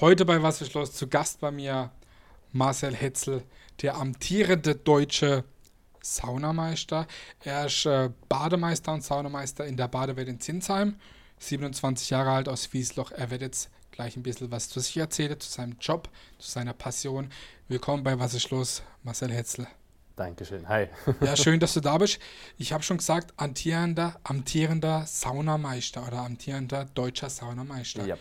Heute bei Was ist los? Zu Gast bei mir Marcel Hetzel, der amtierende deutsche Saunameister. Er ist äh, Bademeister und Saunameister in der Badewelt in Zinsheim. 27 Jahre alt aus Wiesloch. Er wird jetzt gleich ein bisschen was zu sich erzählen, zu seinem Job, zu seiner Passion. Willkommen bei Was ist los, Marcel Hetzel. Dankeschön. Hi. ja, schön, dass du da bist. Ich habe schon gesagt, amtierender, amtierender Saunameister oder amtierender deutscher Saunameister. Ja.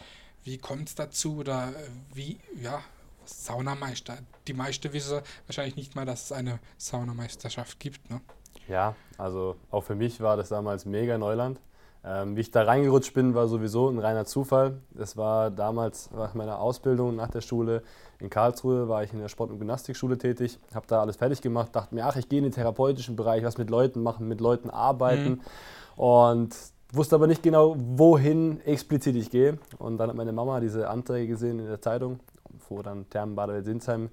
Wie kommt es dazu oder wie, ja, Saunameister? Die meisten wissen wahrscheinlich nicht mal, dass es eine Saunameisterschaft gibt, ne? Ja, also auch für mich war das damals mega Neuland. Ähm, wie ich da reingerutscht bin, war sowieso ein reiner Zufall. Das war damals nach meiner Ausbildung nach der Schule in Karlsruhe, war ich in der Sport- und Gymnastikschule tätig, habe da alles fertig gemacht, dachte mir, ach, ich gehe in den therapeutischen Bereich, was mit Leuten machen, mit Leuten arbeiten. Mhm. Und wusste aber nicht genau, wohin explizit ich gehe. Und dann hat meine Mama diese Anträge gesehen in der Zeitung, wo dann Thermenbadewelt Sinsheim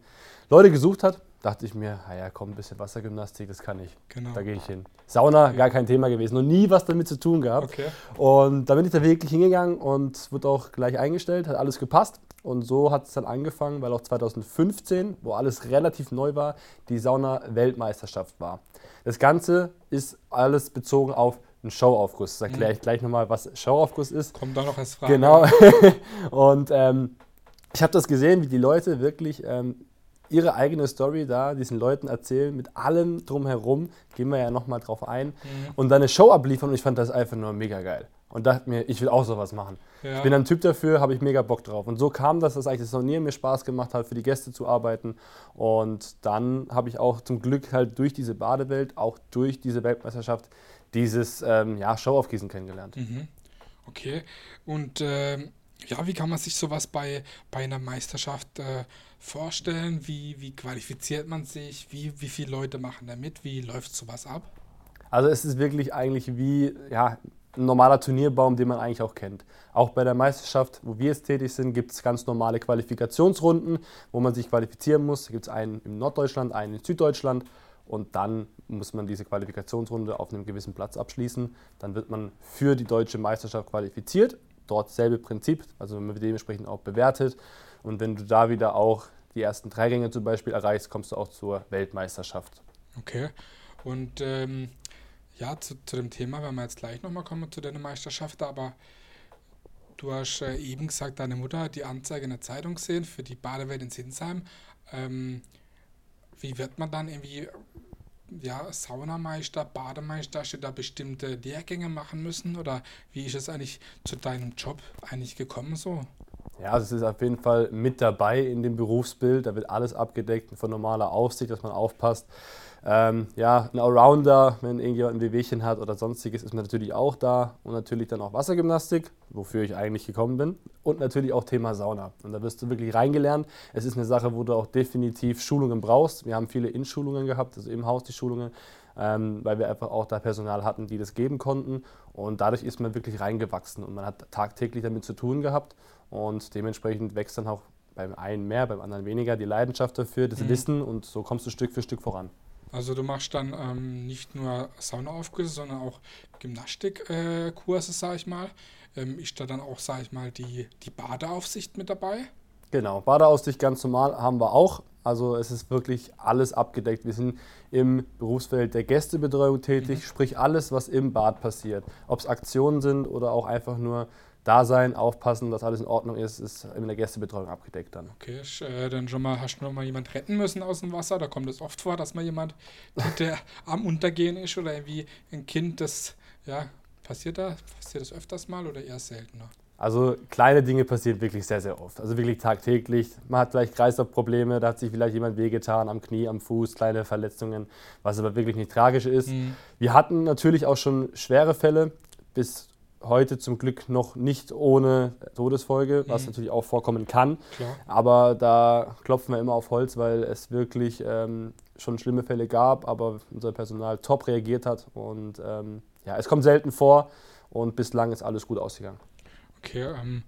Leute gesucht hat dachte ich mir, naja, komm, ein bisschen Wassergymnastik, das kann ich. Genau. Da gehe ich hin. Sauna, okay. gar kein Thema gewesen. Noch nie was damit zu tun gehabt. Okay. Und da bin ich da wirklich hingegangen und wurde auch gleich eingestellt, hat alles gepasst. Und so hat es dann angefangen, weil auch 2015, wo alles relativ neu war, die Sauna-Weltmeisterschaft war. Das Ganze ist alles bezogen auf einen Showaufguss. Das erkläre ich gleich nochmal, was Showaufguss ist. Kommt da noch als Frage. Genau. und ähm, ich habe das gesehen, wie die Leute wirklich ähm, ihre eigene Story da diesen Leuten erzählen, mit allem drumherum, gehen wir ja nochmal drauf ein, mhm. und dann eine Show abliefern und ich fand das einfach nur mega geil. Und dachte mir, ich will auch sowas machen. Ja. Ich bin ein Typ dafür, habe ich mega Bock drauf. Und so kam das, dass eigentlich das nie mir Spaß gemacht hat, für die Gäste zu arbeiten. Und dann habe ich auch zum Glück halt durch diese Badewelt, auch durch diese Weltmeisterschaft, dieses ähm, ja, Showaufgießen kennengelernt. Mhm. Okay. Und ähm, ja, wie kann man sich sowas bei, bei einer Meisterschaft äh, vorstellen? Wie, wie qualifiziert man sich? Wie, wie viele Leute machen da mit? Wie läuft sowas ab? Also es ist wirklich eigentlich wie ja, ein normaler Turnierbaum, den man eigentlich auch kennt. Auch bei der Meisterschaft, wo wir jetzt tätig sind, gibt es ganz normale Qualifikationsrunden, wo man sich qualifizieren muss. Da gibt es einen in Norddeutschland, einen in Süddeutschland und dann muss man diese Qualifikationsrunde auf einem gewissen Platz abschließen. Dann wird man für die deutsche Meisterschaft qualifiziert. Dort selbe Prinzip, also man wird dementsprechend auch bewertet. Und wenn du da wieder auch die ersten drei Gänge zum Beispiel erreichst, kommst du auch zur Weltmeisterschaft. Okay. Und ähm, ja, zu, zu, dem Thema werden wir jetzt gleich nochmal kommen, zu deiner Meisterschaft, aber du hast äh, eben gesagt, deine Mutter hat die Anzeige in der Zeitung gesehen für die Badewelt in Sinsheim. Ähm, wie wird man dann irgendwie ja, Saunameister, Bademeister, steht da bestimmte Lehrgänge machen müssen? Oder wie ist es eigentlich zu deinem Job eigentlich gekommen so? Ja, also es ist auf jeden Fall mit dabei in dem Berufsbild. Da wird alles abgedeckt von normaler Aufsicht, dass man aufpasst. Ähm, ja, ein Allrounder, wenn irgendjemand ein Wehwehchen hat oder sonstiges, ist man natürlich auch da. Und natürlich dann auch Wassergymnastik, wofür ich eigentlich gekommen bin. Und natürlich auch Thema Sauna. Und da wirst du wirklich reingelernt. Es ist eine Sache, wo du auch definitiv Schulungen brauchst. Wir haben viele In-Schulungen gehabt, also im Haus die Schulungen, ähm, weil wir einfach auch da Personal hatten, die das geben konnten. Und dadurch ist man wirklich reingewachsen und man hat tagtäglich damit zu tun gehabt. Und dementsprechend wächst dann auch beim einen mehr, beim anderen weniger die Leidenschaft dafür, das mhm. Wissen und so kommst du Stück für Stück voran. Also du machst dann ähm, nicht nur Saunaaufgüsse, sondern auch Gymnastikkurse, äh, sag ich mal. Ähm, ist da dann auch, sag ich mal, die, die Badeaufsicht mit dabei? Genau, Badeaufsicht ganz normal haben wir auch. Also es ist wirklich alles abgedeckt. Wir sind im Berufsfeld der Gästebetreuung tätig, mhm. sprich alles, was im Bad passiert. Ob es Aktionen sind oder auch einfach nur da sein, aufpassen, dass alles in Ordnung ist, ist in der Gästebetreuung abgedeckt dann. Okay, äh, dann schon mal, hast du noch mal jemand retten müssen aus dem Wasser? Da kommt es oft vor, dass mal jemand, der am Untergehen ist oder irgendwie ein Kind, das, ja, passiert da, passiert das öfters mal oder eher seltener? Also kleine Dinge passieren wirklich sehr, sehr oft. Also wirklich tagtäglich. Man hat vielleicht Kreislaufprobleme, da hat sich vielleicht jemand wehgetan am Knie, am Fuß, kleine Verletzungen, was aber wirklich nicht tragisch ist. Mhm. Wir hatten natürlich auch schon schwere Fälle. Bis heute zum Glück noch nicht ohne Todesfolge, was mhm. natürlich auch vorkommen kann. Klar. Aber da klopfen wir immer auf Holz, weil es wirklich ähm, schon schlimme Fälle gab, aber unser Personal top reagiert hat. Und ähm, ja, es kommt selten vor und bislang ist alles gut ausgegangen. Okay, ähm,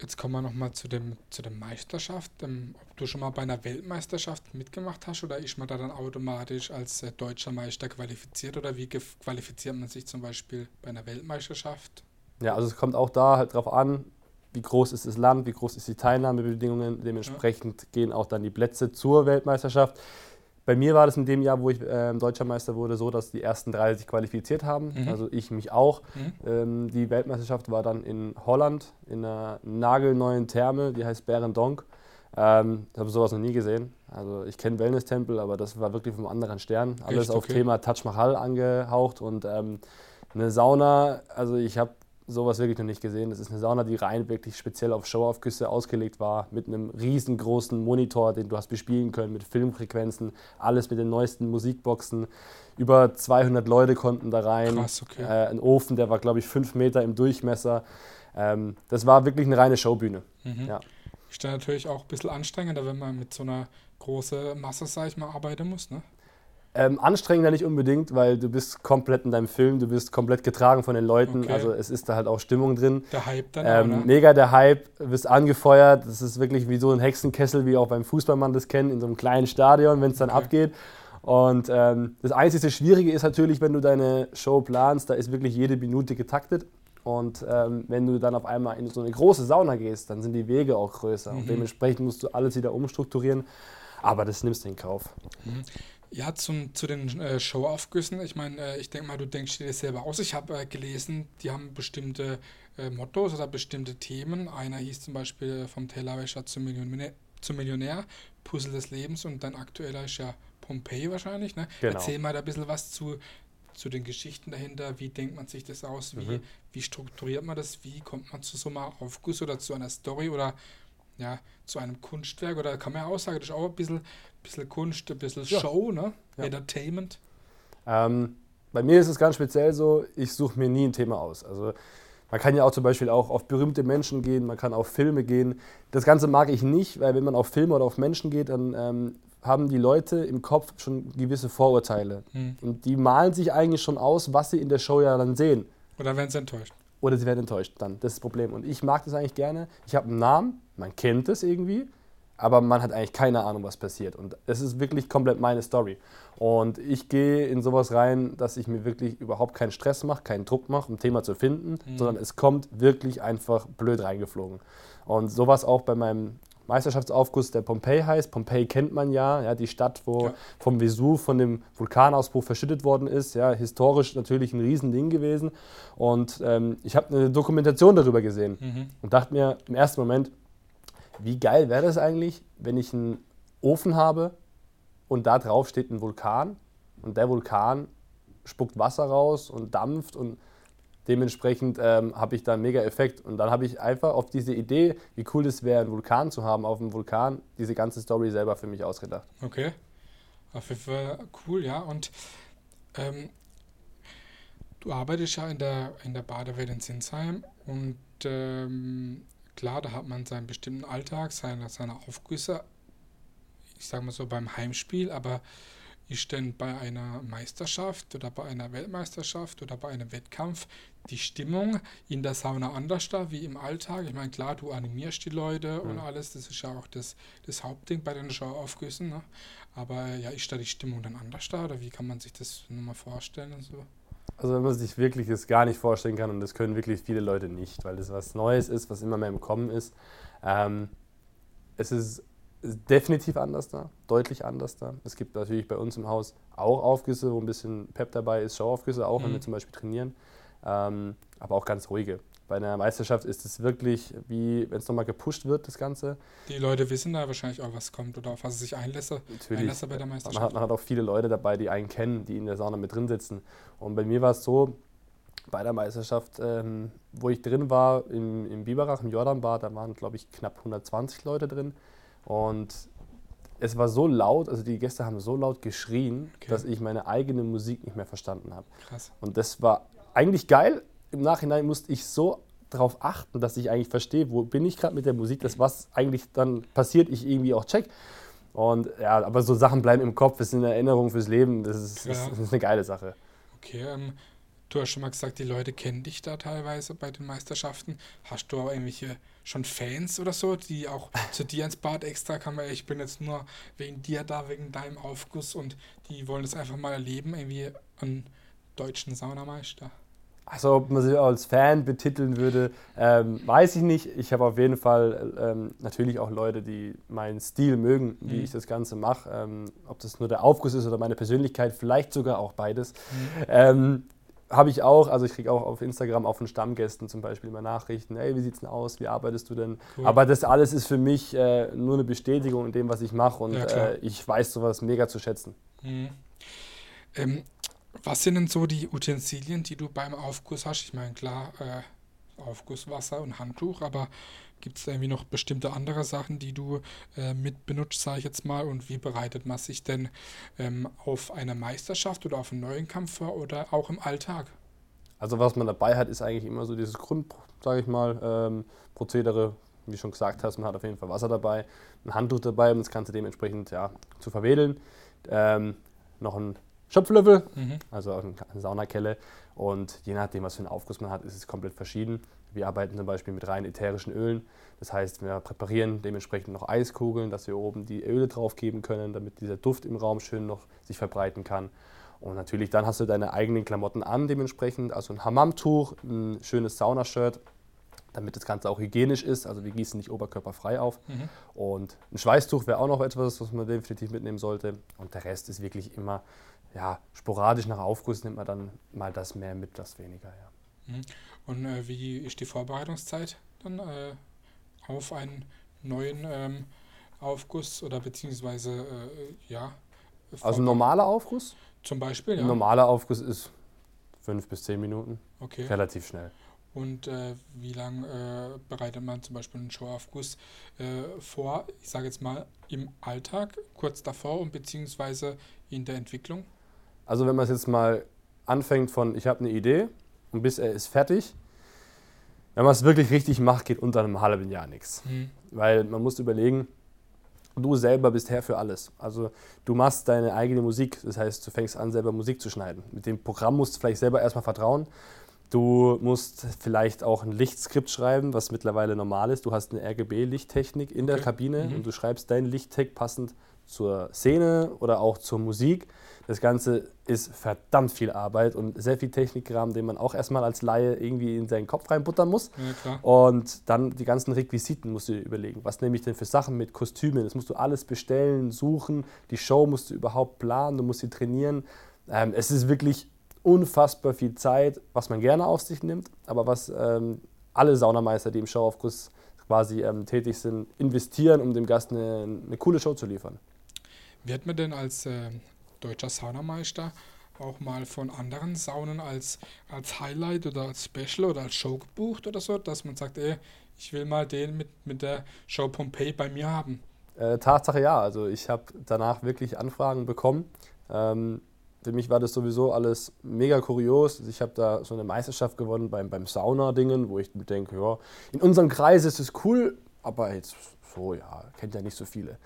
Jetzt kommen wir nochmal zu, dem, zu der Meisterschaft. Ähm, ob du schon mal bei einer Weltmeisterschaft mitgemacht hast oder ist man da dann automatisch als äh, deutscher Meister qualifiziert oder wie qualifiziert man sich zum Beispiel bei einer Weltmeisterschaft? Ja, also es kommt auch da halt drauf an, wie groß ist das Land, wie groß ist die Teilnahmebedingungen. Dementsprechend ja. gehen auch dann die Plätze zur Weltmeisterschaft. Bei mir war das in dem Jahr, wo ich äh, deutscher Meister wurde, so, dass die ersten drei sich qualifiziert haben. Mhm. Also ich mich auch. Mhm. Ähm, die Weltmeisterschaft war dann in Holland, in einer nagelneuen Therme, die heißt Berendonk. Ähm, ich habe sowas noch nie gesehen. Also ich kenne Wellness-Tempel, aber das war wirklich vom anderen Stern. Alles Echt? auf Thema Taj Mahal angehaucht und ähm, eine Sauna. Also ich habe sowas wirklich noch nicht gesehen. Das ist eine Sauna, die rein wirklich speziell auf Showaufgüsse ausgelegt war, mit einem riesengroßen Monitor, den du hast bespielen können, mit Filmfrequenzen, alles mit den neuesten Musikboxen. Über 200 Leute konnten da rein. Krass, okay. Äh, ein Ofen, der war, glaube ich, fünf Meter im Durchmesser. Ähm, das war wirklich eine reine Showbühne. Mhm. Ja. Ist dann natürlich auch ein bisschen anstrengender, wenn man mit so einer großen Masse, sag ich mal, arbeiten muss, ne? Ähm, anstrengender nicht unbedingt, weil du bist komplett in deinem Film, du bist komplett getragen von den Leuten, okay. also es ist da halt auch Stimmung drin. Der Hype dann ähm, ne? Mega der Hype, du wirst angefeuert, das ist wirklich wie so ein Hexenkessel, wie auch beim Fußballmann das kennt, in so einem kleinen Stadion, wenn es dann okay. abgeht. Und ähm, das einzige Schwierige ist natürlich, wenn du deine Show planst, da ist wirklich jede Minute getaktet. Und ähm, wenn du dann auf einmal in so eine große Sauna gehst, dann sind die Wege auch größer. Mhm. Und dementsprechend musst du alles wieder umstrukturieren. Aber das nimmst du in Kauf. Mhm. Ja, zum, zu den äh, Showaufgüssen. Ich meine, äh, ich denke mal, du denkst dir das selber aus. Ich habe äh, gelesen, die haben bestimmte äh, Mottos oder bestimmte Themen. Einer hieß zum Beispiel äh, vom Tellerwäscher zum Millionär, zum Millionär, Puzzle des Lebens und dann aktueller ist ja Pompeii wahrscheinlich. Ne? Genau. Erzähl mal da ein bisschen was zu, zu den Geschichten dahinter. Wie denkt man sich das aus? Wie, mhm. wie strukturiert man das? Wie kommt man zu so einem Aufguss oder zu einer Story oder ja, zu einem Kunstwerk? Oder kann man ja auch sagen, das ist auch ein bisschen bisschen Kunst, ein bisschen ja. Show, ne? Ja. Entertainment. Ähm, bei mir ist es ganz speziell so, ich suche mir nie ein Thema aus. Also man kann ja auch zum Beispiel auch auf berühmte Menschen gehen, man kann auf Filme gehen. Das Ganze mag ich nicht, weil wenn man auf Filme oder auf Menschen geht, dann ähm, haben die Leute im Kopf schon gewisse Vorurteile. Hm. Und die malen sich eigentlich schon aus, was sie in der Show ja dann sehen. Oder werden sie enttäuscht. Oder sie werden enttäuscht dann. Das ist das Problem. Und ich mag das eigentlich gerne. Ich habe einen Namen, man kennt es irgendwie aber man hat eigentlich keine Ahnung, was passiert. Und es ist wirklich komplett meine Story. Und ich gehe in sowas rein, dass ich mir wirklich überhaupt keinen Stress mache, keinen Druck mache, um ein Thema zu finden, mhm. sondern es kommt wirklich einfach blöd reingeflogen. Und sowas auch bei meinem Meisterschaftsaufguss, der Pompeii heißt. Pompeii kennt man ja, ja die Stadt, wo ja. vom Vesuv, von dem Vulkanausbruch verschüttet worden ist. Ja, historisch natürlich ein Riesending gewesen. Und ähm, ich habe eine Dokumentation darüber gesehen mhm. und dachte mir im ersten Moment, wie geil wäre das eigentlich, wenn ich einen Ofen habe und da drauf steht ein Vulkan und der Vulkan spuckt Wasser raus und dampft und dementsprechend ähm, habe ich da einen mega Effekt. Und dann habe ich einfach auf diese Idee, wie cool das wäre, einen Vulkan zu haben auf dem Vulkan, diese ganze Story selber für mich ausgedacht. Okay. Auf jeden Fall cool, ja. Und ähm, du arbeitest ja in der, in der Badewelt in Sinsheim und ähm, Klar, da hat man seinen bestimmten Alltag, seine, seine Aufgüsse, ich sage mal so beim Heimspiel, aber ist denn bei einer Meisterschaft oder bei einer Weltmeisterschaft oder bei einem Wettkampf die Stimmung in der Sauna anders da wie im Alltag? Ich meine, klar, du animierst die Leute mhm. und alles, das ist ja auch das, das Hauptding bei den Showaufgüssen, ne? aber ja, ist da die Stimmung dann anders da oder wie kann man sich das nochmal vorstellen? Und so? Also wenn man sich wirklich das gar nicht vorstellen kann und das können wirklich viele Leute nicht, weil das was Neues ist, was immer mehr im Kommen ist. Ähm, es ist definitiv anders da, deutlich anders da. Es gibt natürlich bei uns im Haus auch Aufgüsse, wo ein bisschen Pep dabei ist, Showaufgüsse auch, mhm. wenn wir zum Beispiel trainieren, ähm, aber auch ganz ruhige bei einer Meisterschaft ist es wirklich wie, wenn es nochmal gepusht wird, das Ganze. Die Leute wissen da wahrscheinlich auch, was kommt oder auf was sie sich einlässt, einlässt bei der Meisterschaft. Man hat, man hat auch viele Leute dabei, die einen kennen, die in der Sauna mit drin sitzen. Und bei mir war es so, bei der Meisterschaft, ähm, wo ich drin war, im, im Biberach, im Jordanbad, da waren, glaube ich, knapp 120 Leute drin. Und es war so laut, also die Gäste haben so laut geschrien, okay. dass ich meine eigene Musik nicht mehr verstanden habe. Krass. Und das war eigentlich geil, im Nachhinein musste ich so darauf achten, dass ich eigentlich verstehe, wo bin ich gerade mit der Musik, dass was eigentlich dann passiert, ich irgendwie auch check. Und ja, aber so Sachen bleiben im Kopf, das sind Erinnerungen fürs Leben, das ist, das ist eine geile Sache. Okay, ähm, du hast schon mal gesagt, die Leute kennen dich da teilweise bei den Meisterschaften. Hast du auch irgendwelche schon Fans oder so, die auch zu dir ins Bad extra kommen, ich bin jetzt nur wegen dir da, wegen deinem Aufguss und die wollen das einfach mal erleben, irgendwie einen deutschen Saunameister? Also ob man sich als Fan betiteln würde, ähm, weiß ich nicht. Ich habe auf jeden Fall ähm, natürlich auch Leute, die meinen Stil mögen, wie mhm. ich das Ganze mache. Ähm, ob das nur der Aufguss ist oder meine Persönlichkeit, vielleicht sogar auch beides. Mhm. Habe ich auch, also ich kriege auch auf Instagram auch von Stammgästen zum Beispiel immer Nachrichten, hey, wie sieht's denn aus, wie arbeitest du denn? Cool. Aber das alles ist für mich äh, nur eine Bestätigung in dem, was ich mache und ja, äh, ich weiß sowas mega zu schätzen. Mhm. Ähm, was sind denn so die Utensilien, die du beim Aufguss hast? Ich meine, klar, äh, Aufgusswasser und Handtuch, aber gibt es da irgendwie noch bestimmte andere Sachen, die du äh, mit benutzt, sage ich jetzt mal? Und wie bereitet man sich denn ähm, auf eine Meisterschaft oder auf einen neuen Kampf vor oder auch im Alltag? Also was man dabei hat, ist eigentlich immer so dieses Grund, sage ich mal, ähm, Prozedere. Wie schon gesagt hast, man hat auf jeden Fall Wasser dabei, ein Handtuch dabei, um das Ganze dementsprechend ja, zu verwedeln. Ähm, noch ein Schöpflöffel, mhm. also eine Saunakelle. Und je nachdem, was für einen Aufguss man hat, ist es komplett verschieden. Wir arbeiten zum Beispiel mit rein ätherischen Ölen. Das heißt, wir präparieren dementsprechend noch Eiskugeln, dass wir oben die Öle drauf geben können, damit dieser Duft im Raum schön noch sich verbreiten kann. Und natürlich dann hast du deine eigenen Klamotten an dementsprechend, also ein Hammamtuch, ein schönes Saunashirt, damit das Ganze auch hygienisch ist. Also wir gießen nicht oberkörperfrei auf. Mhm. Und ein Schweißtuch wäre auch noch etwas, was man definitiv mitnehmen sollte. Und der Rest ist wirklich immer ja, sporadisch nach Aufguss nimmt man dann mal das mehr mit, das weniger. Ja. Mhm. Und äh, wie ist die Vorbereitungszeit dann äh, auf einen neuen ähm, Aufguss oder beziehungsweise äh, ja? Also ein normaler Aufguss? Zum Beispiel, ja. Ein normaler Aufguss ist fünf bis zehn Minuten. Okay. Relativ schnell. Und äh, wie lange äh, bereitet man zum Beispiel einen Showaufguss äh, vor, ich sage jetzt mal im Alltag, kurz davor und beziehungsweise in der Entwicklung? Also wenn man es jetzt mal anfängt von, ich habe eine Idee und bis er ist fertig, wenn man es wirklich richtig macht, geht unter einem halben Jahr nichts. Mhm. Weil man muss überlegen, du selber bist Herr für alles. Also du machst deine eigene Musik, das heißt, du fängst an, selber Musik zu schneiden. Mit dem Programm musst du vielleicht selber erstmal vertrauen. Du musst vielleicht auch ein Lichtskript schreiben, was mittlerweile normal ist. Du hast eine RGB-Lichttechnik in okay. der Kabine mhm. und du schreibst dein Lichttech passend zur Szene oder auch zur Musik. Das Ganze ist verdammt viel Arbeit und sehr viel Technikkram, den man auch erstmal als Laie irgendwie in seinen Kopf reinbuttern muss. Ja, und dann die ganzen Requisiten musst du dir überlegen. Was nehme ich denn für Sachen mit Kostümen? Das musst du alles bestellen, suchen. Die Show musst du überhaupt planen, du musst sie trainieren. Ähm, es ist wirklich unfassbar viel Zeit, was man gerne auf sich nimmt, aber was ähm, alle Saunameister, die im Showaufguss quasi ähm, tätig sind, investieren, um dem Gast eine, eine coole Show zu liefern. Wird man denn als äh, deutscher Saunameister auch mal von anderen Saunen als, als Highlight oder als Special oder als Show gebucht oder so, dass man sagt, ey, ich will mal den mit, mit der Show Pompeii bei mir haben? Äh, Tatsache ja, also ich habe danach wirklich Anfragen bekommen. Ähm, für mich war das sowieso alles mega kurios. Ich habe da so eine Meisterschaft gewonnen beim, beim Sauna-Dingen, wo ich mir denke, ja, in unserem Kreis ist es cool, aber jetzt so, ja, kennt ja nicht so viele.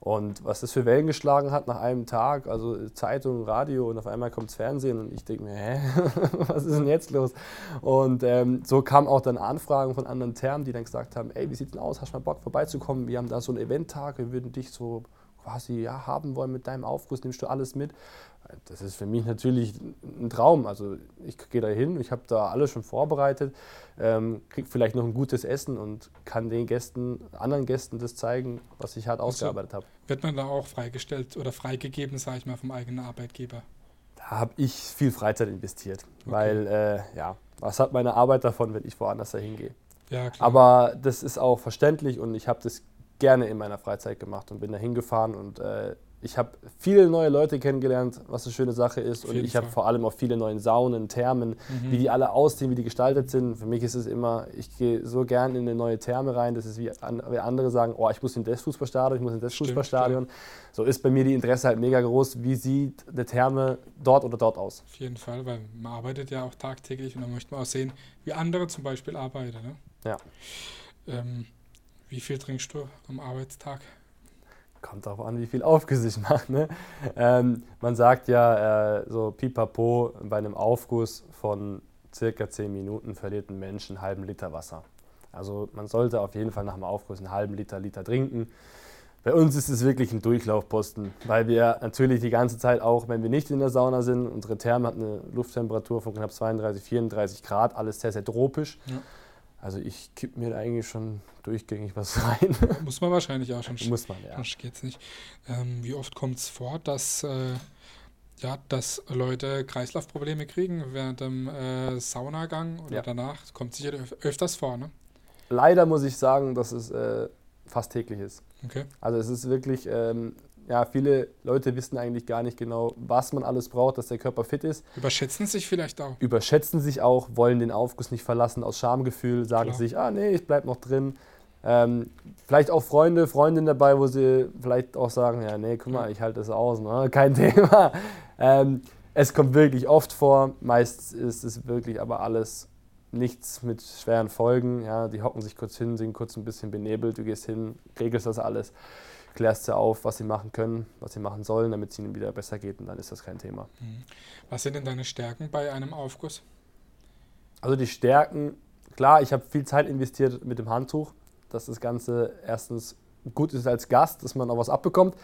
Und was das für Wellen geschlagen hat nach einem Tag, also Zeitung, Radio und auf einmal kommt das Fernsehen und ich denke mir, hä, was ist denn jetzt los? Und ähm, so kamen auch dann Anfragen von anderen Termen, die dann gesagt haben, ey, wie sieht denn aus, hast du mal Bock vorbeizukommen? Wir haben da so einen Eventtag, wir würden dich so quasi ja, haben wollen mit deinem Aufguss, nimmst du alles mit. Das ist für mich natürlich ein Traum. Also ich gehe da hin, ich habe da alles schon vorbereitet, ähm, kriege vielleicht noch ein gutes Essen und kann den Gästen, anderen Gästen das zeigen, was ich also ausgearbeitet habe. Wird man da auch freigestellt oder freigegeben, sage ich mal, vom eigenen Arbeitgeber? Da habe ich viel Freizeit investiert, okay. weil äh, ja, was hat meine Arbeit davon, wenn ich woanders da hingehe? Ja, Aber das ist auch verständlich und ich habe das gerne in meiner Freizeit gemacht und bin da hingefahren und äh, ich habe viele neue Leute kennengelernt, was eine schöne Sache ist. Und ich habe vor allem auch viele neue Saunen, Thermen, mhm. wie die alle aussehen, wie die gestaltet sind. Für mich ist es immer, ich gehe so gern in eine neue Therme rein. Das ist wie andere sagen, oh, ich muss in das Fußballstadion, ich muss in das Stimmt, Fußballstadion. Klar. So ist bei mir die Interesse halt mega groß. Wie sieht eine Therme dort oder dort aus? Auf jeden Fall, weil man arbeitet ja auch tagtäglich und dann möchte man auch sehen, wie andere zum Beispiel arbeiten. Ne? Ja. Ähm, wie viel trinkst du am Arbeitstag? Kommt darauf an, wie viel Aufguss ich mache. Ne? Ähm, man sagt ja, äh, so pipapo, bei einem Aufguss von circa 10 Minuten verliert ein Mensch einen halben Liter Wasser. Also man sollte auf jeden Fall nach dem Aufguss einen halben Liter, Liter trinken. Bei uns ist es wirklich ein Durchlaufposten, weil wir natürlich die ganze Zeit auch, wenn wir nicht in der Sauna sind, unsere Therme hat eine Lufttemperatur von knapp 32, 34 Grad, alles sehr, sehr tropisch. Ja. Also ich kipp mir da eigentlich schon durchgängig was rein. Muss man wahrscheinlich auch schon. Muss man, ja. Sonst geht's nicht. Ähm, wie oft kommt es vor, dass, äh, ja, dass Leute Kreislaufprobleme kriegen während dem äh, Saunagang oder ja. danach? Das kommt sicher öf öfters vor, ne? Leider muss ich sagen, dass es äh, fast täglich ist. Okay. Also es ist wirklich, ähm, ja, viele Leute wissen eigentlich gar nicht genau, was man alles braucht, dass der Körper fit ist. Überschätzen sich vielleicht auch. Überschätzen sich auch, wollen den Aufguss nicht verlassen aus Schamgefühl, sagen Klar. sich, ah nee, ich bleib noch drin. Ähm, vielleicht auch Freunde, Freundinnen dabei, wo sie vielleicht auch sagen, ja, nee, guck mal, ich halte das aus, ne? kein Thema. Ähm, es kommt wirklich oft vor, meist ist es wirklich aber alles nichts mit schweren Folgen. Ja, die hocken sich kurz hin, sind kurz ein bisschen benebelt, du gehst hin, regelst das alles, klärst sie auf, was sie machen können, was sie machen sollen, damit es ihnen wieder besser geht und dann ist das kein Thema. Mhm. Was sind denn deine Stärken bei einem Aufguss? Also die Stärken, klar, ich habe viel Zeit investiert mit dem Handtuch, dass das Ganze erstens gut ist als Gast, dass man auch was abbekommt.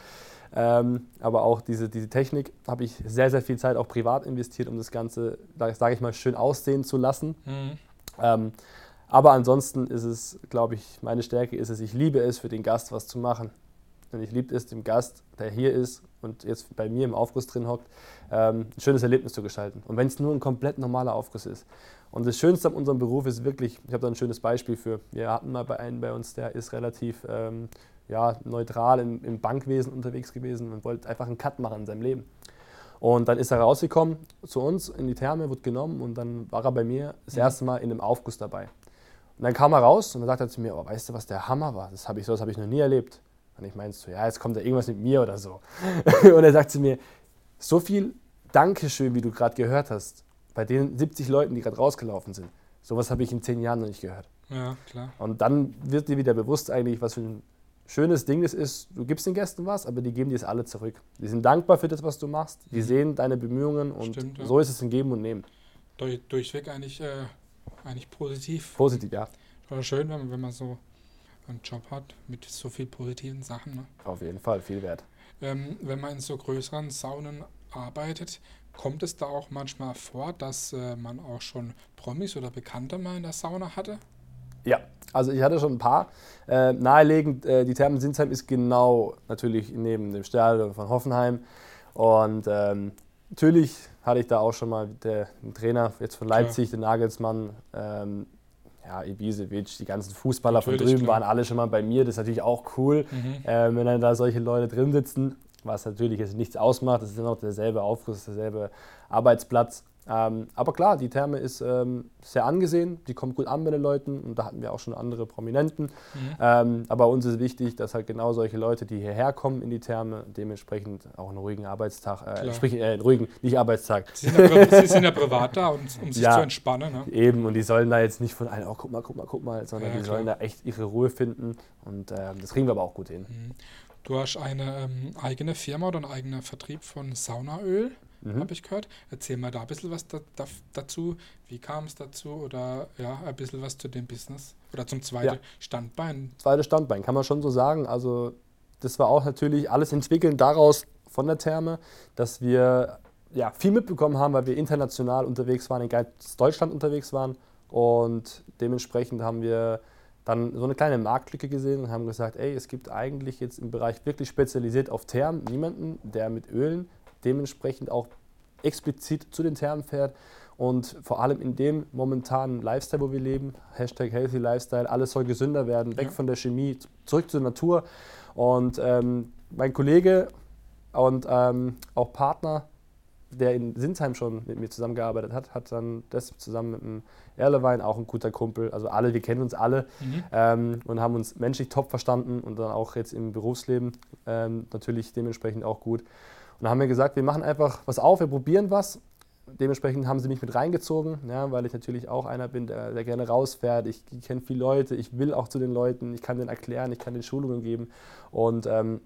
Ähm, aber auch diese, diese Technik habe ich sehr, sehr viel Zeit auch privat investiert, um das Ganze, sage ich mal, schön aussehen zu lassen. Mhm. Ähm, aber ansonsten ist es, glaube ich, meine Stärke ist es, ich liebe es, für den Gast was zu machen. Und ich liebe es, dem Gast, der hier ist und jetzt bei mir im Aufguss drin hockt, ähm, ein schönes Erlebnis zu gestalten. Und wenn es nur ein komplett normaler Aufguss ist. Und das Schönste an unserem Beruf ist wirklich, ich habe da ein schönes Beispiel für. Wir hatten mal bei einem bei uns, der ist relativ ähm, ja, neutral im, im Bankwesen unterwegs gewesen und wollte einfach einen Cut machen in seinem Leben. Und dann ist er rausgekommen zu uns in die Therme, wurde genommen und dann war er bei mir das mhm. erste Mal in einem Aufguss dabei. Und dann kam er raus und dann sagte er zu mir, oh, weißt du, was der Hammer war? Das habe ich, so, hab ich noch nie erlebt. Und ich meinte so, ja, jetzt kommt da irgendwas mit mir oder so. und er sagt zu mir, so viel Dankeschön, wie du gerade gehört hast, bei den 70 Leuten, die gerade rausgelaufen sind. Sowas habe ich in zehn Jahren noch nicht gehört. Ja, klar. Und dann wird dir wieder bewusst eigentlich, was für ein schönes Ding das ist, du gibst den Gästen was, aber die geben dir es alle zurück. Die sind dankbar für das, was du machst. Die mhm. sehen deine Bemühungen und Stimmt, ja. so ist es ein Geben und Nehmen. Durch, durchweg eigentlich, äh, eigentlich positiv. Positiv, ja. Oder schön, wenn man, wenn man so einen Job hat mit so vielen positiven Sachen. Ne? Auf jeden Fall, viel wert. Ähm, wenn man in so größeren Saunen arbeitet, kommt es da auch manchmal vor, dass äh, man auch schon Promis oder Bekannte mal in der Sauna hatte? Ja, also ich hatte schon ein paar. Äh, naheliegend, äh, die Thermen Sinsheim ist genau natürlich neben dem Stadion von Hoffenheim. Und ähm, natürlich hatte ich da auch schon mal den Trainer jetzt von Leipzig, klar. den Nagelsmann, ähm, ja, Ibisevic, die ganzen Fußballer natürlich, von drüben klar. waren alle schon mal bei mir. Das ist natürlich auch cool, mhm. äh, wenn dann da solche Leute drin sitzen, was natürlich jetzt nichts ausmacht. Das ist immer noch derselbe Aufriss, derselbe Arbeitsplatz. Ähm, aber klar, die Therme ist ähm, sehr angesehen, die kommt gut an bei den Leuten und da hatten wir auch schon andere Prominenten. Mhm. Ähm, aber uns ist wichtig, dass halt genau solche Leute, die hierher kommen in die Therme, dementsprechend auch einen ruhigen Arbeitstag, äh, sprich, äh, einen ruhigen, nicht Arbeitstag. Sie sind ja, Sie sind ja privat da, um, um sich ja, zu entspannen. Ne? Eben, und die sollen da jetzt nicht von allen, oh guck mal, guck mal, guck mal, sondern ja, die klar. sollen da echt ihre Ruhe finden und äh, das kriegen wir aber auch gut hin. Mhm. Du hast eine ähm, eigene Firma oder einen eigenen Vertrieb von Saunaöl mhm. habe ich gehört. Erzähl mal da ein bisschen was da, da, dazu. Wie kam es dazu? Oder ja, ein bisschen was zu dem Business. Oder zum zweiten ja. Standbein. Zweites Standbein, kann man schon so sagen. Also das war auch natürlich alles entwickeln daraus von der Therme, dass wir ja, viel mitbekommen haben, weil wir international unterwegs waren, in ganz Deutschland unterwegs waren. Und dementsprechend haben wir dann so eine kleine Marktlücke gesehen und haben gesagt, ey, es gibt eigentlich jetzt im Bereich wirklich spezialisiert auf Thermen niemanden, der mit Ölen dementsprechend auch explizit zu den Thermen fährt und vor allem in dem momentanen Lifestyle, wo wir leben, Hashtag Healthy Lifestyle, alles soll gesünder werden, weg ja. von der Chemie, zurück zur Natur. Und ähm, mein Kollege und ähm, auch Partner, der in Sinsheim schon mit mir zusammengearbeitet hat, hat dann das zusammen mit dem Erlewein, auch ein guter Kumpel, also alle, wir kennen uns alle mhm. ähm, und haben uns menschlich top verstanden und dann auch jetzt im Berufsleben ähm, natürlich dementsprechend auch gut. Und dann haben wir gesagt, wir machen einfach was auf, wir probieren was. Dementsprechend haben sie mich mit reingezogen, ja, weil ich natürlich auch einer bin, der, der gerne rausfährt. Ich, ich kenne viele Leute, ich will auch zu den Leuten, ich kann denen erklären, ich kann den Schulungen geben. Und ähm,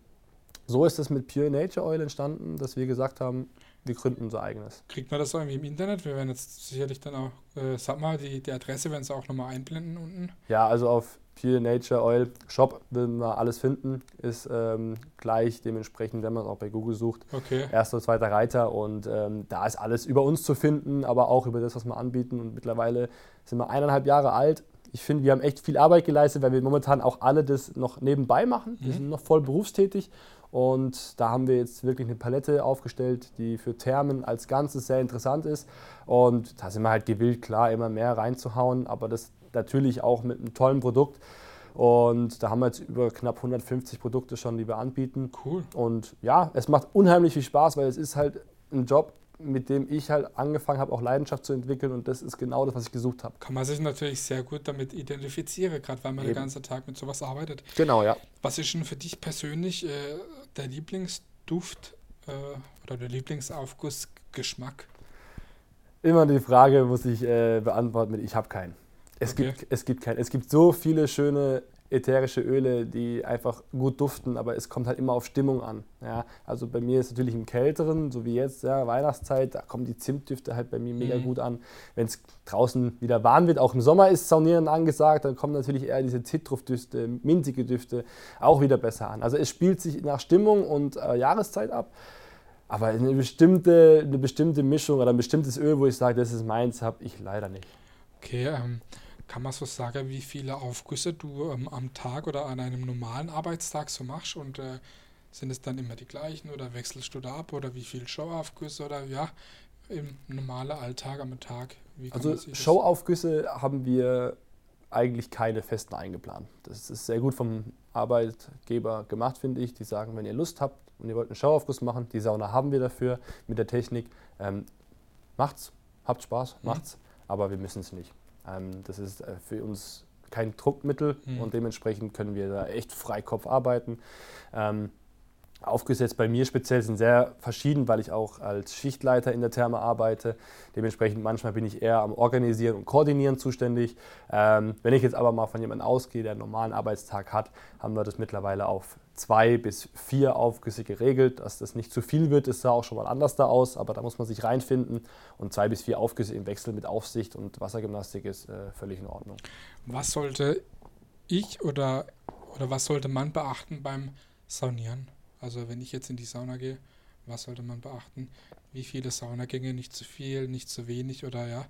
so ist es mit Pure Nature Oil entstanden, dass wir gesagt haben, wir gründen unser eigenes. Kriegt man das irgendwie im Internet? Wir werden jetzt sicherlich dann auch, äh, sag mal, die, die Adresse werden sie auch nochmal einblenden unten. Ja, also auf Pure Nature Oil Shop will man alles finden, ist ähm, gleich dementsprechend, wenn man es auch bei Google sucht, Okay. erster, zweiter Reiter und ähm, da ist alles über uns zu finden, aber auch über das, was wir anbieten und mittlerweile sind wir eineinhalb Jahre alt. Ich finde, wir haben echt viel Arbeit geleistet, weil wir momentan auch alle das noch nebenbei machen. Wir Mhm. sind noch voll berufstätig und da haben wir jetzt wirklich eine Palette aufgestellt, die für Thermen als Ganzes sehr interessant ist und da sind wir halt gewillt, klar, immer mehr reinzuhauen, aber das natürlich auch mit einem tollen Produkt und da haben wir jetzt über knapp 150 Produkte schon, die wir anbieten. Cool. Und ja, es macht unheimlich viel Spaß, weil es ist halt ein Job, mit dem ich halt angefangen habe, auch Leidenschaft zu entwickeln. Und das ist genau das, was ich gesucht habe. Kann man sich natürlich sehr gut damit identifizieren, gerade weil man den Eben. ganzen Tag mit sowas arbeitet. Genau, ja. Was ist denn für dich persönlich äh, der Lieblingsduft äh, oder der Lieblingsaufgussgeschmack? Immer die Frage muss ich äh, beantworten mit, ich habe keinen. Es, Okay. gibt, es gibt keinen. Es gibt so viele schöne ätherische Öle, die einfach gut duften, aber es kommt halt immer auf Stimmung an. Ja? Also bei mir ist natürlich im Kälteren, so wie jetzt, ja, Weihnachtszeit, da kommen die Zimtdüfte halt bei mir mega Mhm. gut an. Wenn es draußen wieder warm wird, auch im Sommer ist Saunieren angesagt, dann kommen natürlich eher diese Zitrusdüfte, minzige Düfte auch wieder besser an. Also es spielt sich nach Stimmung und äh, Jahreszeit ab. Aber eine bestimmte, eine bestimmte Mischung oder ein bestimmtes Öl, wo ich sage, das ist meins, habe ich leider nicht. Okay, ähm, kann man so sagen, wie viele Aufgüsse du ähm, am Tag oder an einem normalen Arbeitstag so machst? Und äh, sind es dann immer die gleichen oder wechselst du da ab oder wie viel Showaufgüsse oder ja, im normalen Alltag am Tag? Wie Also Showaufgüsse haben wir eigentlich keine festen eingeplant. Das ist sehr gut vom Arbeitgeber gemacht, finde ich. Die sagen, wenn ihr Lust habt und ihr wollt einen Showaufguss machen, die Sauna haben wir dafür mit der Technik. Ähm, macht's, habt Spaß, Mhm. macht's, aber wir müssen es nicht. Ähm, das ist äh, für uns kein Druckmittel Mhm. und dementsprechend können wir da echt Freikopf arbeiten. Ähm, Aufgesetzt bei mir speziell sind sehr verschieden, weil ich auch als Schichtleiter in der Therme arbeite. Dementsprechend manchmal bin ich eher am Organisieren und Koordinieren zuständig. Ähm, wenn ich jetzt aber mal von jemandem ausgehe, der einen normalen Arbeitstag hat, haben wir das mittlerweile auf zwei bis vier Aufgüsse geregelt. Dass das nicht zu viel wird, das sah auch schon mal anders da aus, aber da muss man sich reinfinden. Und zwei bis vier Aufgüsse im Wechsel mit Aufsicht und Wassergymnastik ist äh, völlig in Ordnung. Was sollte ich oder, oder was sollte man beachten beim Saunieren? Also wenn ich jetzt in die Sauna gehe, was sollte man beachten? Wie viele Saunagänge, nicht zu viel, nicht zu wenig oder ja,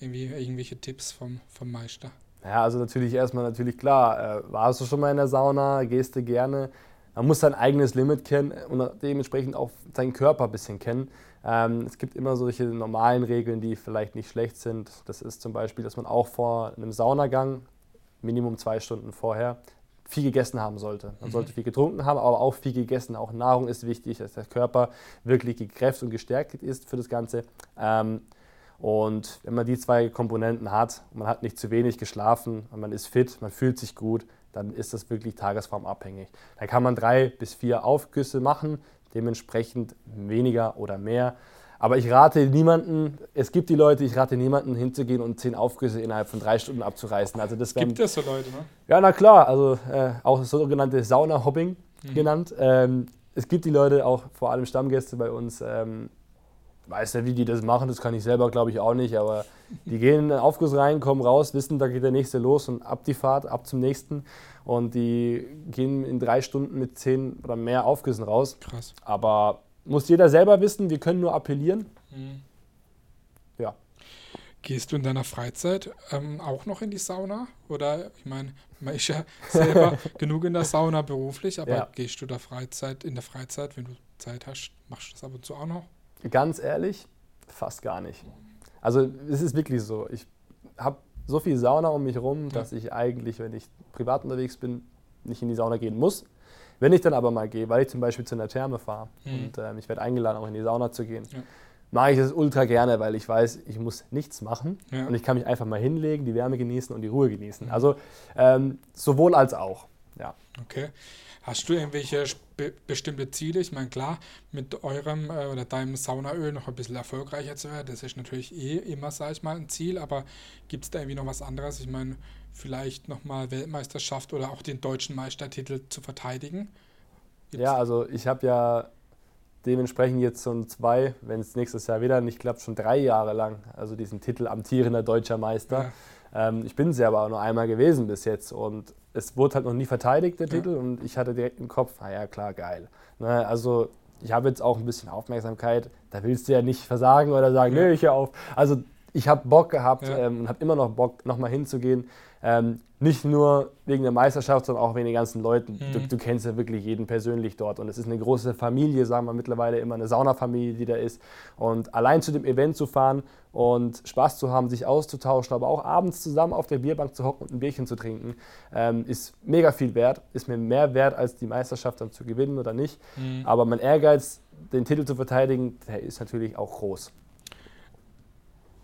irgendwie irgendwelche Tipps vom, vom Meister? Ja, also natürlich erstmal natürlich klar, äh, warst du schon mal in der Sauna, gehst du gerne. Man muss sein eigenes Limit kennen und dementsprechend auch seinen Körper ein bisschen kennen. Ähm, es gibt immer solche normalen Regeln, die vielleicht nicht schlecht sind. Das ist zum Beispiel, dass man auch vor einem Saunagang, Minimum zwei Stunden vorher, viel gegessen haben sollte. Man Mhm. sollte viel getrunken haben, aber auch viel gegessen. Auch Nahrung ist wichtig, dass der Körper wirklich gekräftigt und gestärkt ist für das Ganze. Ähm, und wenn man die zwei Komponenten hat, man hat nicht zu wenig geschlafen, man ist fit, man fühlt sich gut, dann ist das wirklich tagesformabhängig. Dann kann man drei bis vier Aufgüsse machen, dementsprechend weniger oder mehr. Aber ich rate niemanden, es gibt die Leute, ich rate niemanden hinzugehen und zehn Aufgüsse innerhalb von drei Stunden abzureißen. Also das Gibt es so Leute, ne? ja, na klar, also äh, auch das sogenannte Sauna-Hopping Mhm. genannt. Ähm, es gibt die Leute, auch vor allem Stammgäste bei uns, ähm, weiß nicht, wie die das machen, das kann ich selber, glaube ich, auch nicht, aber die gehen in den Aufguss rein, kommen raus, wissen, da geht der nächste los und ab die Fahrt, ab zum nächsten. Und die gehen in drei Stunden mit zehn oder mehr Aufgüssen raus. Krass. Aber muss jeder selber wissen, wir können nur appellieren. Mhm. Ja. Gehst du in deiner Freizeit ähm, auch noch in die Sauna? Oder ich meine, man ist ja selber genug in der Sauna beruflich, aber Ja. gehst du da Freizeit in der Freizeit, wenn du Zeit hast, machst du das ab und zu auch noch? Ganz ehrlich, fast gar nicht. Also es ist wirklich so. Ich habe so viel Sauna um mich rum, dass ich eigentlich, wenn ich privat unterwegs bin, nicht in die Sauna gehen muss. Wenn ich dann aber mal gehe, weil ich zum Beispiel zu einer Therme fahre Mhm. und ähm, ich werde eingeladen, auch in die Sauna zu gehen, Ja. mache ich das ultra gerne, weil ich weiß, ich muss nichts machen Ja. und ich kann mich einfach mal hinlegen, die Wärme genießen und die Ruhe genießen. Also ähm, sowohl als auch. Ja. Okay. Hast du irgendwelche spe bestimmte Ziele? Ich meine, klar, mit eurem äh, oder deinem Saunaöl noch ein bisschen erfolgreicher zu werden, das ist natürlich eh immer, sag ich mal, ein Ziel, aber gibt es da irgendwie noch was anderes? Ich meine, vielleicht nochmal Weltmeisterschaft oder auch den deutschen Meistertitel zu verteidigigen? Gibt's- Ja, also ich habe ja dementsprechend jetzt schon zwei, wenn es nächstes Jahr wieder nicht klappt, schon drei Jahre lang, also diesen Titel amtierender deutscher Meister. Ja. Ähm, ich bin ja aber auch nur einmal gewesen bis jetzt und es wurde halt noch nie verteidigt, der ja. Titel, und ich hatte direkt im Kopf, naja, klar, geil. Ne, also ich habe jetzt auch ein bisschen Aufmerksamkeit, da willst du ja nicht versagen oder sagen, ja. nö, ich höre auf. Also ich habe Bock gehabt ja. ähm, und habe immer noch Bock, nochmal hinzugehen. Ähm, nicht nur wegen der Meisterschaft, sondern auch wegen den ganzen Leuten. Mhm. Du, du, kennst ja wirklich jeden persönlich dort. Und es ist eine große Familie, sagen wir mittlerweile immer eine Saunafamilie, die da ist. Und allein zu dem Event zu fahren und Spaß zu haben, sich auszutauschen, aber auch abends zusammen auf der Bierbank zu hocken und ein Bierchen zu trinken, ähm, ist mega viel wert. Ist mir mehr wert, als die Meisterschaft dann zu gewinnen oder nicht. Mhm. Aber mein Ehrgeiz, den Titel zu verteidigen, der ist natürlich auch groß.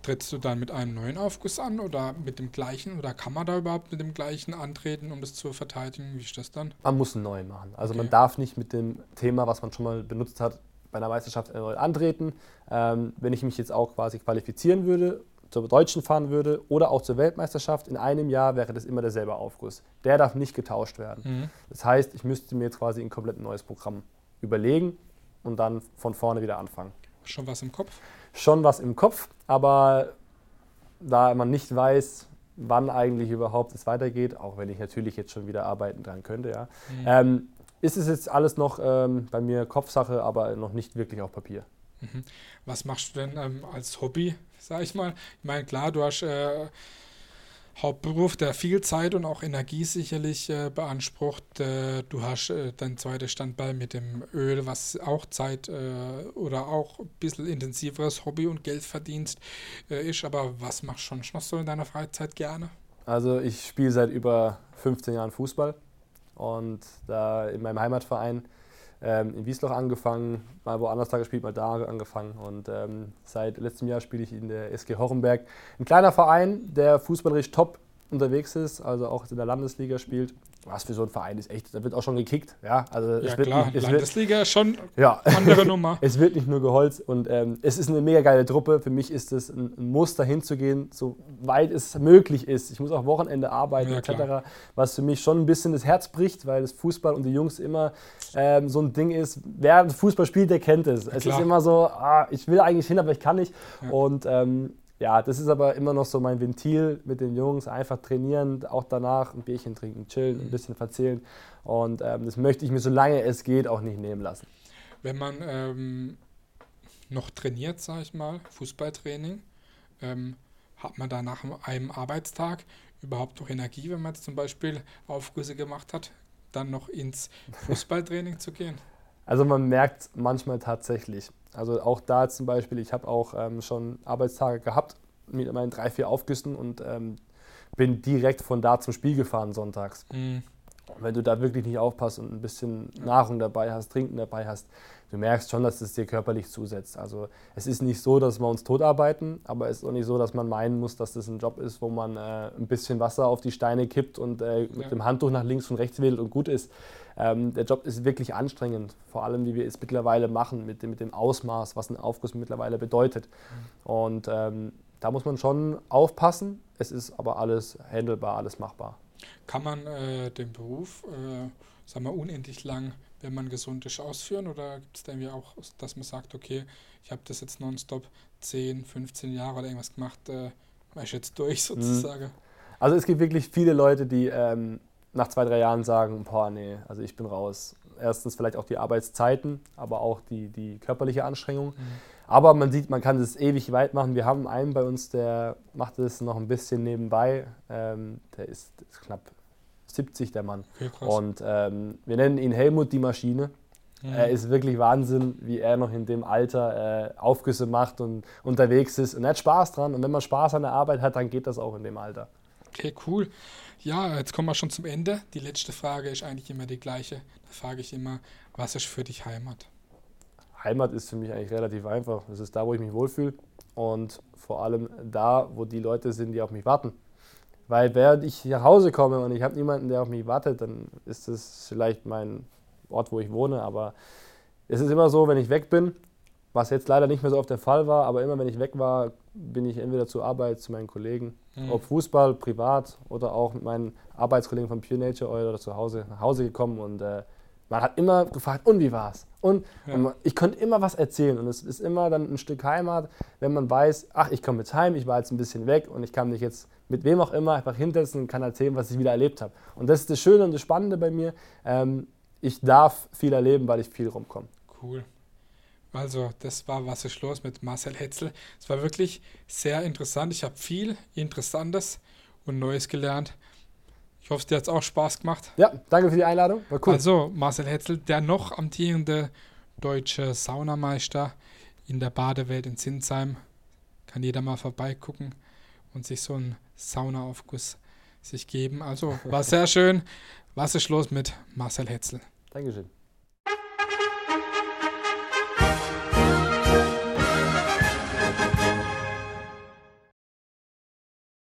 Trittst du dann mit einem neuen Aufguss an oder mit dem gleichen? Oder kann man da überhaupt mit dem gleichen antreten, um das zu verteidigen? Wie ist das dann? Man muss einen neuen machen. Also okay. man darf nicht mit dem Thema, was man schon mal benutzt hat, bei einer Meisterschaft erneut antreten. Ähm, wenn ich mich jetzt auch quasi qualifizieren würde, zur Deutschen fahren würde oder auch zur Weltmeisterschaft, in einem Jahr wäre das immer derselbe Aufguss. Der darf nicht getauscht werden. Mhm. Das heißt, ich müsste mir jetzt quasi ein komplett neues Programm überlegen und dann von vorne wieder anfangen. Schon was im Kopf? schon was im Kopf, aber da man nicht weiß, wann eigentlich überhaupt es weitergeht, auch wenn ich natürlich jetzt schon wieder arbeiten dran könnte, ja, mhm. ähm, ist es jetzt alles noch ähm, bei mir Kopfsache, aber noch nicht wirklich auf Papier. Mhm. Was machst du denn ähm, als Hobby, sag ich mal? Ich meine, klar, du hast äh, Hauptberuf, der viel Zeit und auch Energie sicherlich äh, beansprucht. Äh, du hast äh, dein zweites Standbein mit dem Öl, was auch Zeit äh, oder auch ein bisschen intensiveres Hobby und Geldverdienst äh, ist. Aber was machst du schon noch so in deiner Freizeit gerne? Also ich spiele seit über 15 Jahren Fußball und da in meinem Heimatverein ähm, in Wiesloch angefangen, mal woanders da gespielt, mal da angefangen. Und ähm, seit letztem Jahr spiele ich in der SG Hochenberg. Ein kleiner Verein, der fußballerisch top unterwegs ist, also auch in der Landesliga spielt was für so ein Verein ist echt, da wird auch schon gekickt. Ja, also ja, es wird klar, nicht, es Landesliga wird, schon ja. andere Nummer. es wird nicht nur geholzt und ähm, es ist eine mega geile Truppe. Für mich ist es ein, ein Muss, dahin zu gehen, so weit es möglich ist. Ich muss auch Wochenende arbeiten ja, etc., klar. was für mich schon ein bisschen das Herz bricht, weil das Fußball und die Jungs immer ähm, so ein Ding ist, wer Fußball spielt, der kennt es. Ja, es ist immer so, ah, ich will eigentlich hin, aber ich kann nicht. Und ähm, ja, das ist aber immer noch so mein Ventil mit den Jungs. Einfach trainieren, auch danach ein Bierchen trinken, chillen, ein bisschen verzählen. Und ähm, das möchte ich mir, solange es geht, auch nicht nehmen lassen. Wenn man ähm, noch trainiert, sage ich mal, Fußballtraining, ähm, hat man da nach einem Arbeitstag überhaupt noch Energie, wenn man jetzt zum Beispiel Aufgüsse gemacht hat, dann noch ins Fußballtraining zu gehen? Also man merkt manchmal tatsächlich. Also auch da zum Beispiel, ich habe auch ähm, schon Arbeitstage gehabt mit meinen drei, vier Aufgüssen und ähm, bin direkt von da zum Spiel gefahren sonntags. Mhm. Wenn du da wirklich nicht aufpasst und ein bisschen Nahrung dabei hast, Trinken dabei hast, du merkst schon, dass es dir körperlich zusetzt. Also es ist nicht so, dass wir uns totarbeiten, aber es ist auch nicht so, dass man meinen muss, dass das ein Job ist, wo man äh, ein bisschen Wasser auf die Steine kippt und äh, mit ja. dem Handtuch nach links und rechts wedelt und gut ist. Ähm, der Job ist wirklich anstrengend, vor allem wie wir es mittlerweile machen, mit dem, mit dem Ausmaß, was ein Aufguss mittlerweile bedeutet. Und ähm, da muss man schon aufpassen. Es ist aber alles handelbar, alles machbar. Kann man äh, den Beruf, äh, sagen wir, unendlich lang, wenn man gesund ist, ausführen? Oder gibt es da irgendwie auch, dass man sagt, okay, ich habe das jetzt nonstop 10, 15 Jahre oder irgendwas gemacht, äh, ich jetzt durch mhm. sozusagen? Also es gibt wirklich viele Leute, die ähm, nach zwei, drei Jahren sagen, boah, nee, also ich bin raus. Erstens vielleicht auch die Arbeitszeiten, aber auch die, die körperliche Anstrengung. Mhm. Aber man sieht, man kann das ewig weit machen. Wir haben einen bei uns, der macht das noch ein bisschen nebenbei. Ähm, der ist, ist, knapp 70, der Mann. Okay, Und ähm, wir nennen ihn Helmut die Maschine. Mhm. Er ist wirklich Wahnsinn, wie er noch in dem Alter äh, Aufgüsse macht und unterwegs ist. Und er hat Spaß dran. Und wenn man Spaß an der Arbeit hat, dann geht das auch in dem Alter. Okay, cool. Ja, jetzt kommen wir schon zum Ende. Die letzte Frage ist eigentlich immer die gleiche. Da frage ich immer, was ist für dich Heimat? Heimat ist für mich eigentlich relativ einfach. Das ist da, wo ich mich wohlfühle und vor allem da, wo die Leute sind, die auf mich warten. Weil während ich nach Hause komme und ich habe niemanden, der auf mich wartet, dann ist das vielleicht mein Ort, wo ich wohne. Aber es ist immer so, wenn ich weg bin, was jetzt leider nicht mehr so oft der Fall war, aber immer wenn ich weg war, bin ich entweder zur Arbeit, zu meinen Kollegen, mhm. ob Fußball, privat oder auch mit meinen Arbeitskollegen von Pure Nature Oil oder zu Hause nach Hause gekommen und äh, man hat immer gefragt, und wie war's? Und, Ja. und man, ich konnte immer was erzählen und es ist immer dann ein Stück Heimat, wenn man weiß, ach, ich komme jetzt heim, ich war jetzt ein bisschen weg und ich kann mich jetzt mit wem auch immer einfach hinsetzen und kann erzählen, was ich wieder erlebt habe. Und das ist das Schöne und das Spannende bei mir. Ähm, ich darf viel erleben, weil ich viel rumkomme. Cool. Also, das war Was ist los mit Marcel Hetzel. Es war wirklich sehr interessant. Ich habe viel Interessantes und Neues gelernt. Ich hoffe, dir hat es auch Spaß gemacht. Ja, danke für die Einladung. War cool. Also, Marcel Hetzel, der noch amtierende deutsche Saunameister in der Badewelt in Zinsheim. Kann jeder mal vorbeigucken und sich so einen Saunaaufguss sich geben. Also, war sehr schön. Was ist los mit Marcel Hetzel? Dankeschön.